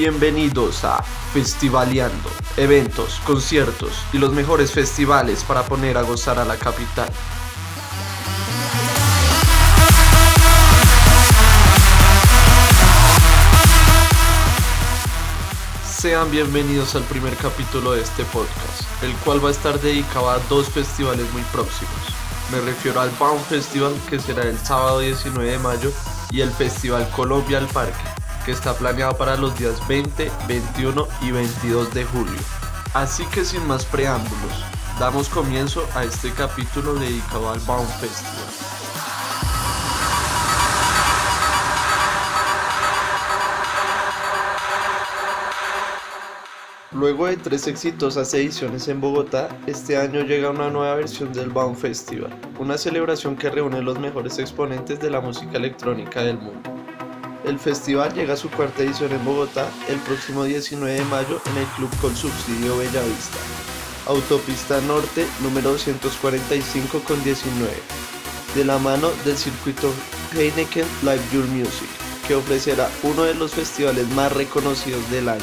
Bienvenidos a Festivaleando, eventos, conciertos y los mejores festivales para poner a gozar a la capital. Sean bienvenidos al primer capítulo de este podcast, el cual va a estar dedicado a dos festivales muy próximos. Me refiero al Bound Festival que será el sábado 19 de mayo y el Festival Colombia al Parque, que está planeado para los días 20, 21 y 22 de julio. Así que sin más preámbulos, damos comienzo a este capítulo dedicado al Bound Festival. Luego de tres exitosas ediciones en Bogotá, este año llega una nueva versión del Bound Festival, una celebración que reúne los mejores exponentes de la música electrónica del mundo. El festival llega a su cuarta edición en Bogotá el próximo 19 de mayo en el Club con Subsidio Bellavista, Autopista Norte número 245 con 19, de la mano del circuito Heineken Live Your Music, que ofrecerá uno de los festivales más reconocidos del año.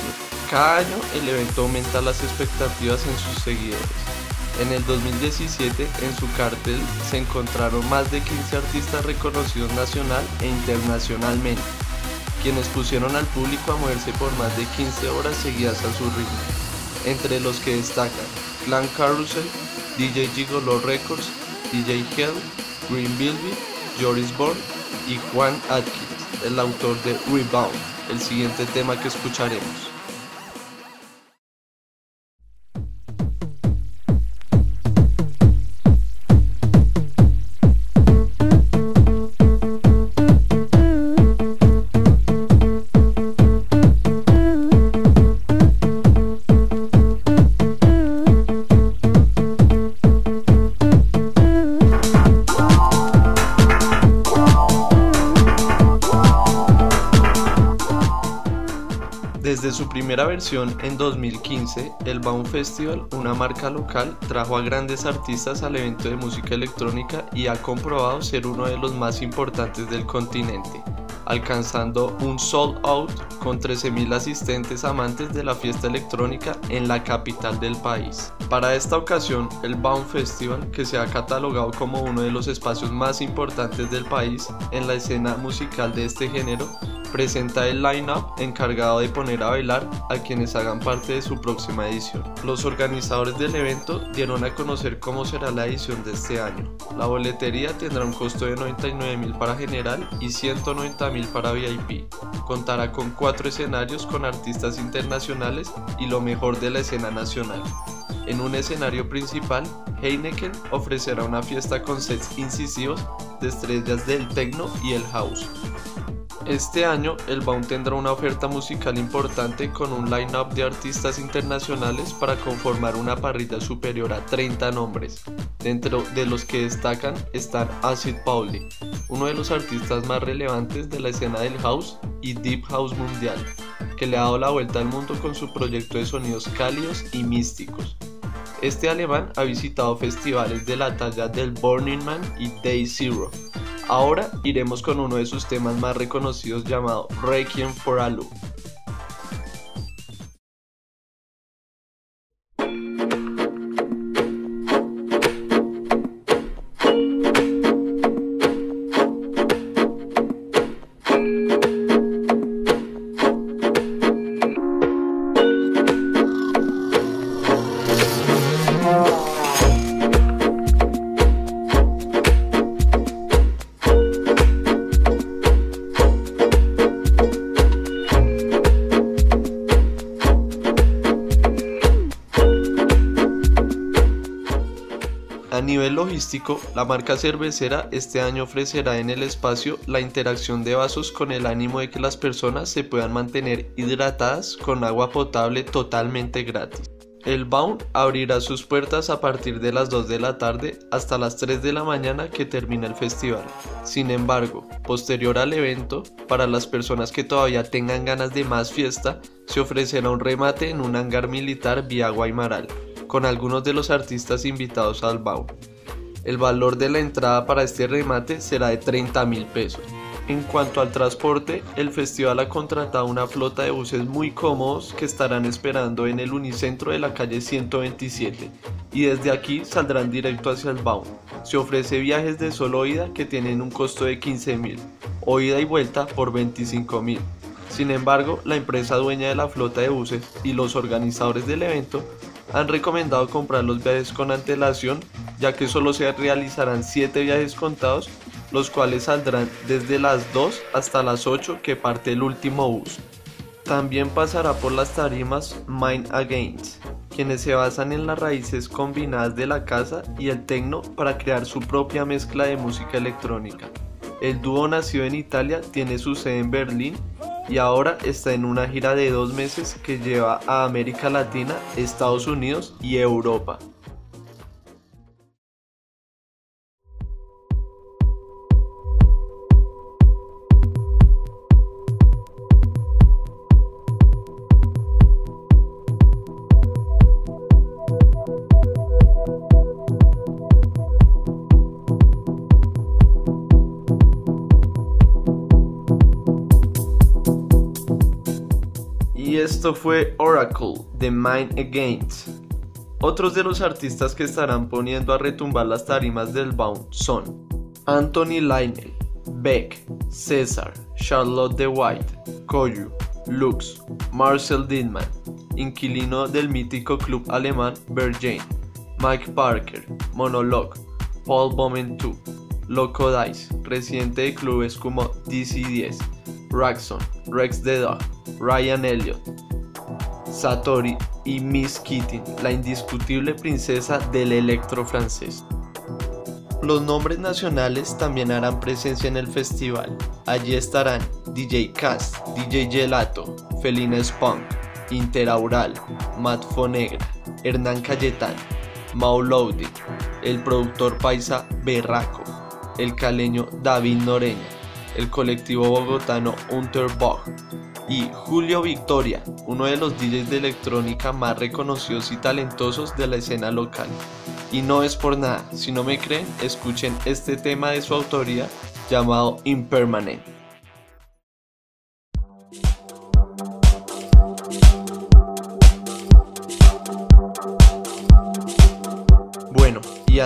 Cada año el evento aumenta las expectativas en sus seguidores. En el 2017 en su cartel se encontraron más de 15 artistas reconocidos nacional e internacionalmente, quienes pusieron al público a moverse por más de 15 horas seguidas a su ritmo, entre los que destacan Clan Carousel, DJ Gigolo Records, DJ Hell, Green Bilby, Joris Born y Juan Atkins, el autor de Rebound, el siguiente tema que escucharemos. Desde su primera versión en 2015, el Baum Festival, una marca local, trajo a grandes artistas al evento de música electrónica y ha comprobado ser uno de los más importantes del continente, alcanzando un sold out con 13.000 asistentes amantes de la fiesta electrónica en la capital del país. Para esta ocasión, el Baum Festival, que se ha catalogado como uno de los espacios más importantes del país en la escena musical de este género, presenta el line-up encargado de poner a bailar a quienes hagan parte de su próxima edición. Los organizadores del evento dieron a conocer cómo será la edición de este año. La boletería tendrá un costo de 99 mil para general y 190 mil para VIP. Contará con cuatro escenarios con artistas internacionales y lo mejor de la escena nacional. En un escenario principal, Heineken ofrecerá una fiesta con sets incisivos de estrellas del techno y el house. Este año, el Baum tendrá una oferta musical importante con un line-up de artistas internacionales para conformar una parrilla superior a 30 nombres. Dentro de los que destacan están Acid Pauli, uno de los artistas más relevantes de la escena del house y deep house mundial, que le ha dado la vuelta al mundo con su proyecto de sonidos cálidos y místicos. Este alemán ha visitado festivales de la talla del Burning Man y Day Zero, Ahora iremos con uno de sus temas más reconocidos llamado Requiem for a Loop. Nivel logístico, la marca cervecera este año ofrecerá en el espacio la interacción de vasos con el ánimo de que las personas se puedan mantener hidratadas con agua potable totalmente gratis. El Baum abrirá sus puertas a partir de las 2 de la tarde hasta las 3 de la mañana que termina el festival. Sin embargo, posterior al evento, para las personas que todavía tengan ganas de más fiesta, se ofrecerá un remate en un hangar militar vía Guaymaral con algunos de los artistas invitados al BAU. El valor de la entrada para este remate será de 30 mil pesos. En cuanto al transporte, el festival ha contratado una flota de buses muy cómodos que estarán esperando en el unicentro de la calle 127 y desde aquí saldrán directo hacia el Baum. Se ofrece viajes de solo ida que tienen un costo de 15 mil o ida y vuelta por 25 mil. Sin embargo, la empresa dueña de la flota de buses y los organizadores del evento han recomendado comprar los viajes con antelación ya que solo se realizarán 7 viajes contados los cuales saldrán desde las 2 hasta las 8 que parte el último bus. También pasará por las tarimas Mind Against, quienes se basan en las raíces combinadas de la casa y el techno para crear su propia mezcla de música electrónica. El dúo nacido en Italia tiene su sede en Berlín y ahora está en una gira de dos meses que lleva a América Latina, Estados Unidos y Europa. Y esto fue Oracle, The Mind Against. Otros de los artistas que estarán poniendo a retumbar las tarimas del Bound son Anthony Lionel, Beck, César, Charlotte de White, Koyu, Lux, Marcel Didman, inquilino del mítico club alemán Berghain, Mike Parker, Monologue, Paul 2, Loco Dice, residente de clubes como DC10, Raxon, Rex the Ryan Elliott, Satori y Miss Kitty, la indiscutible princesa del electro francés. Los nombres nacionales también harán presencia en el festival. Allí estarán DJ Cast, DJ Gelato, Felina Spunk, Interaural, Matt Fonegra, Hernán Cayetán, Mau Loading, el productor paisa Berraco, el caleño David Noreña, el colectivo bogotano Unterbach y Julio Victoria, uno de los DJs de electrónica más reconocidos y talentosos de la escena local. Y no es por nada, si no me creen, escuchen este tema de su autoría llamado Impermanent.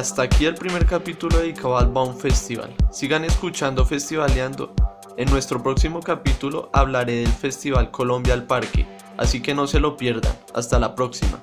Hasta aquí el primer capítulo dedicado al Baum Festival. Sigan escuchando Festivaleando. En nuestro próximo capítulo hablaré del Festival Colombia al Parque, así que no se lo pierdan. Hasta la próxima.